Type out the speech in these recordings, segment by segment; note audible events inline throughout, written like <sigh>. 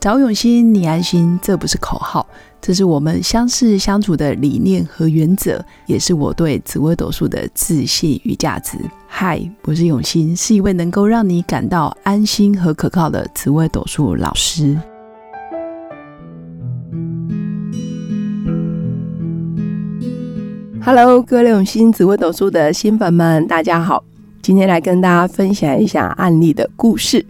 找永新，你安心，这不是口号，这是我们相识相处的理念和原则，也是我对紫微斗数的自信与价值。嗨，我是永新，是一位能够让你感到安心和可靠的紫微斗数老师。Hello，各位永新紫微斗数的新粉们，大家好。今天来跟大家分享一下案例的故事。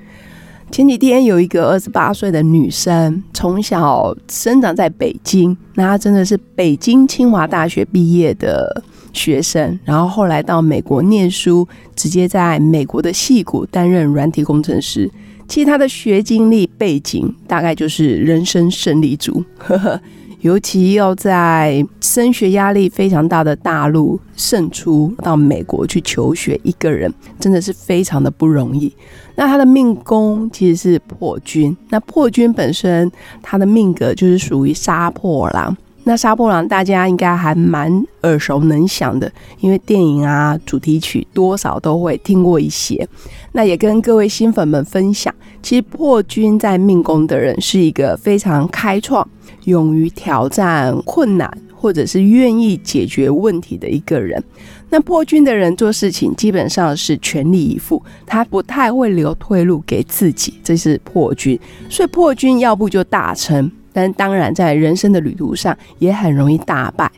前几天有一个二十八岁的女生，从小生长在北京，那她真的是北京清华大学毕业的学生，然后后来到美国念书，直接在美国的戏谷担任软体工程师。其实她的学经历背景，大概就是人生胜利组。呵呵。尤其要在升学压力非常大的大陆胜出到美国去求学，一个人真的是非常的不容易。那他的命宫其实是破军，那破军本身他的命格就是属于杀破狼。那杀破狼大家应该还蛮耳熟能详的，因为电影啊主题曲多少都会听过一些。那也跟各位新粉们分享，其实破军在命宫的人是一个非常开创。勇于挑战困难，或者是愿意解决问题的一个人。那破军的人做事情基本上是全力以赴，他不太会留退路给自己，这是破军。所以破军要不就大成，当然在人生的旅途上也很容易大败。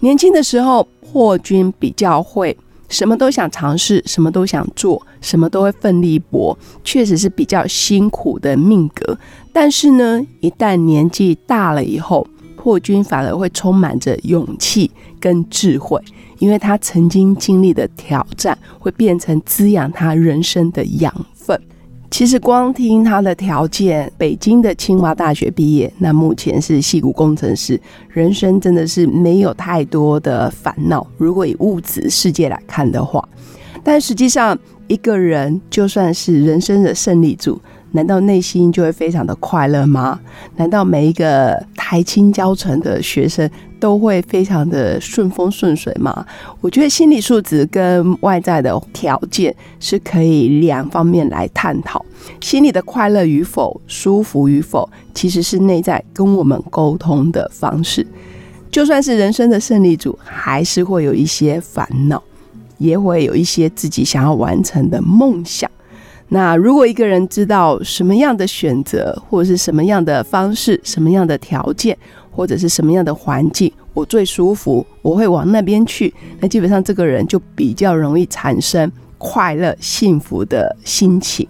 年轻的时候，破军比较会。什么都想尝试，什么都想做，什么都会奋力搏，确实是比较辛苦的命格。但是呢，一旦年纪大了以后，破军反而会充满着勇气跟智慧，因为他曾经经历的挑战，会变成滋养他人生的养。其实光听他的条件，北京的清华大学毕业，那目前是戏骨工程师，人生真的是没有太多的烦恼。如果以物质世界来看的话，但实际上一个人就算是人生的胜利组。难道内心就会非常的快乐吗？难道每一个台青教成的学生都会非常的顺风顺水吗？我觉得心理素质跟外在的条件是可以两方面来探讨。心里的快乐与否、舒服与否，其实是内在跟我们沟通的方式。就算是人生的胜利组，还是会有一些烦恼，也会有一些自己想要完成的梦想。那如果一个人知道什么样的选择，或者是什么样的方式、什么样的条件，或者是什么样的环境，我最舒服，我会往那边去。那基本上这个人就比较容易产生快乐、幸福的心情。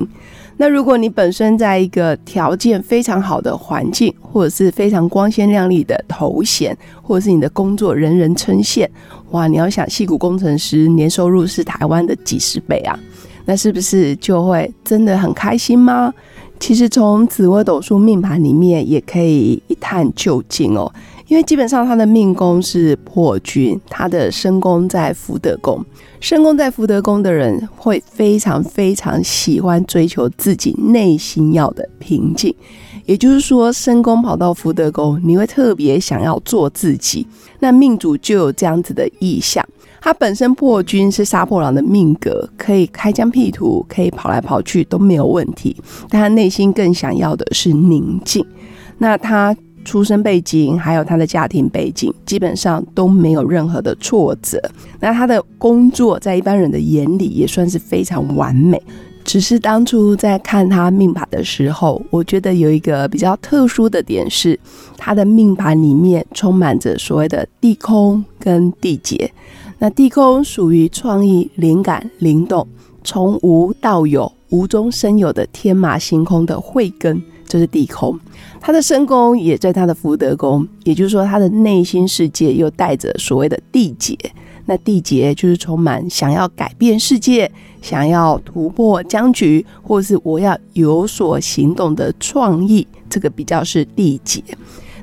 那如果你本身在一个条件非常好的环境，或者是非常光鲜亮丽的头衔，或者是你的工作人人称羡，哇！你要想，戏骨工程师年收入是台湾的几十倍啊！那是不是就会真的很开心吗？其实从紫微斗数命盘里面也可以一探究竟哦。因为基本上他的命宫是破军，他的身宫在福德宫，身宫在福德宫的人会非常非常喜欢追求自己内心要的平静。也就是说，身宫跑到福德宫，你会特别想要做自己。那命主就有这样子的意向。他本身破军是杀破狼的命格，可以开疆辟土，可以跑来跑去都没有问题。但他内心更想要的是宁静。那他出生背景还有他的家庭背景，基本上都没有任何的挫折。那他的工作在一般人的眼里也算是非常完美。只是当初在看他命盘的时候，我觉得有一个比较特殊的点是，他的命盘里面充满着所谓的地空跟地劫。那地空属于创意、灵感、灵动，从无到有、无中生有的天马行空的慧根，就是地空。他的身宫也在他的福德宫，也就是说，他的内心世界又带着所谓的地劫。那地劫就是充满想要改变世界、想要突破僵局，或是我要有所行动的创意，这个比较是地劫。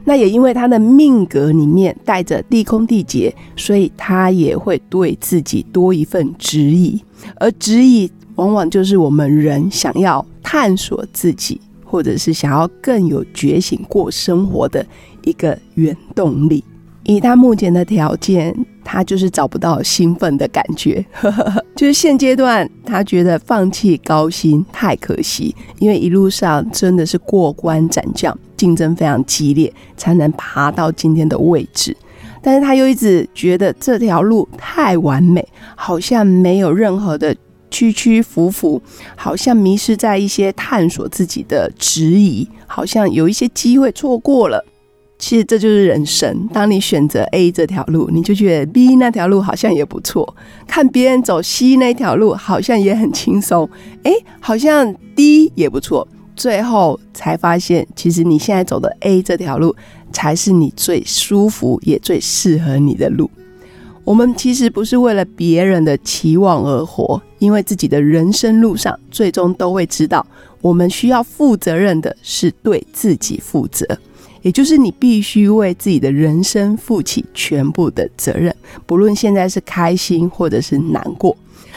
那也因为他的命格里面带着地空地劫，所以他也会对自己多一份执意，而执意往往就是我们人想要探索自己，或者是想要更有觉醒过生活的一个原动力。以他目前的条件，他就是找不到兴奋的感觉，<laughs> 就是现阶段他觉得放弃高薪太可惜，因为一路上真的是过关斩将，竞争非常激烈，才能爬到今天的位置。但是他又一直觉得这条路太完美，好像没有任何的曲曲伏伏，好像迷失在一些探索自己的质疑，好像有一些机会错过了。其实这就是人生。当你选择 A 这条路，你就觉得 B 那条路好像也不错；看别人走 C 那条路，好像也很轻松。哎，好像 D 也不错。最后才发现，其实你现在走的 A 这条路，才是你最舒服也最适合你的路。我们其实不是为了别人的期望而活，因为自己的人生路上，最终都会知道，我们需要负责任的是对自己负责。也就是你必须为自己的人生负起全部的责任，不论现在是开心或者是难过。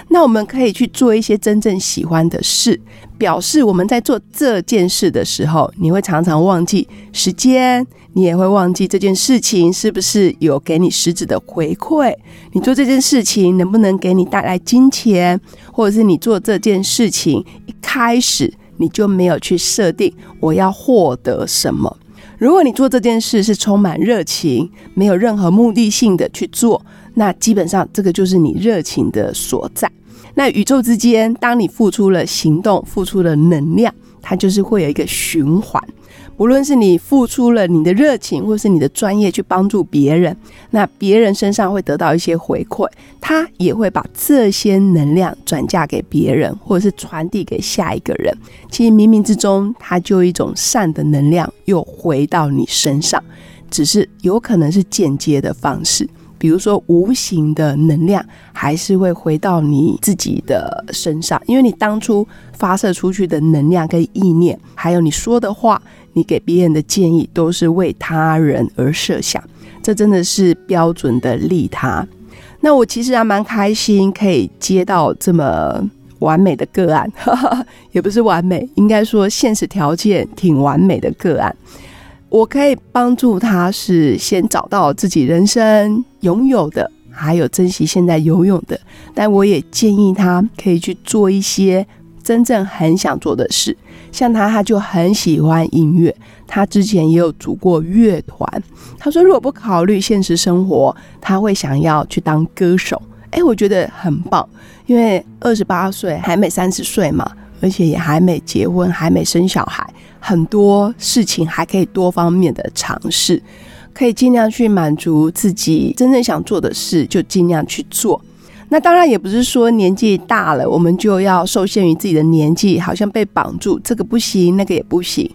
那我们可以去做一些真正喜欢的事，表示我们在做这件事的时候，你会常常忘记时间，你也会忘记这件事情是不是有给你实质的回馈。你做这件事情能不能给你带来金钱，或者是你做这件事情一开始你就没有去设定我要获得什么。如果你做这件事是充满热情，没有任何目的性的去做，那基本上这个就是你热情的所在。那宇宙之间，当你付出了行动，付出了能量，它就是会有一个循环。不论是你付出了你的热情，或是你的专业去帮助别人，那别人身上会得到一些回馈，他也会把这些能量转嫁给别人，或者是传递给下一个人。其实冥冥之中，他就一种善的能量又回到你身上，只是有可能是间接的方式。比如说，无形的能量还是会回到你自己的身上，因为你当初发射出去的能量跟意念，还有你说的话，你给别人的建议，都是为他人而设想，这真的是标准的利他。那我其实还蛮开心，可以接到这么完美的个案，也不是完美，应该说现实条件挺完美的个案。我可以帮助他，是先找到自己人生拥有的，还有珍惜现在拥有的。但我也建议他可以去做一些真正很想做的事。像他，他就很喜欢音乐，他之前也有组过乐团。他说，如果不考虑现实生活，他会想要去当歌手。哎，我觉得很棒，因为二十八岁还没三十岁嘛，而且也还没结婚，还没生小孩。很多事情还可以多方面的尝试，可以尽量去满足自己真正想做的事，就尽量去做。那当然也不是说年纪大了，我们就要受限于自己的年纪，好像被绑住，这个不行，那个也不行。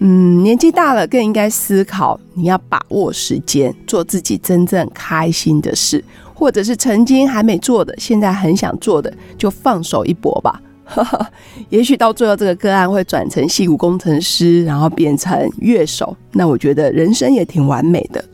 嗯，年纪大了更应该思考，你要把握时间，做自己真正开心的事，或者是曾经还没做的，现在很想做的，就放手一搏吧。哈 <laughs> 哈也许到最后，这个个案会转成戏骨工程师，然后变成乐手。那我觉得人生也挺完美的。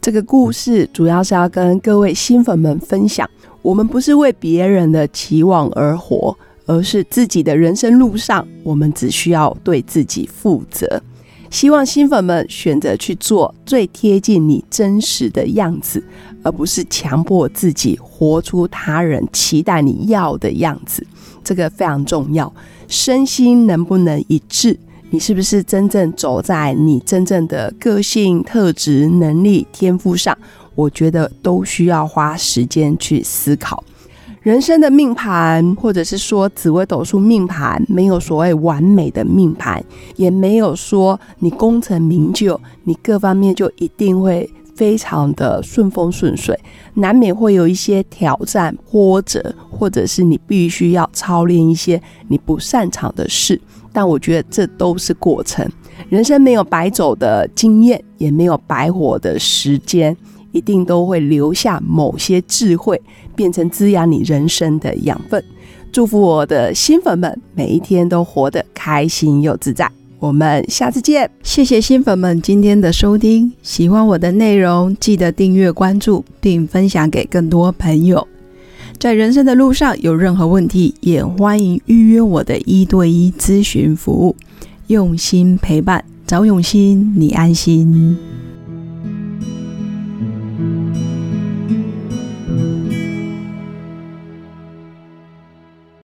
这个故事主要是要跟各位新粉们分享：我们不是为别人的期望而活，而是自己的人生路上，我们只需要对自己负责。希望新粉们选择去做最贴近你真实的样子，而不是强迫自己活出他人期待你要的样子。这个非常重要，身心能不能一致？你是不是真正走在你真正的个性特质、能力、天赋上？我觉得都需要花时间去思考。人生的命盘，或者是说紫微斗数命盘，没有所谓完美的命盘，也没有说你功成名就，你各方面就一定会。非常的顺风顺水，难免会有一些挑战、波折，或者是你必须要操练一些你不擅长的事。但我觉得这都是过程，人生没有白走的经验，也没有白活的时间，一定都会留下某些智慧，变成滋养你人生的养分。祝福我的新粉们，每一天都活得开心又自在。我们下次见！谢谢新粉们今天的收听，喜欢我的内容，记得订阅、关注并分享给更多朋友。在人生的路上有任何问题，也欢迎预约我的一对一咨询服务。用心陪伴，找永新，你安心。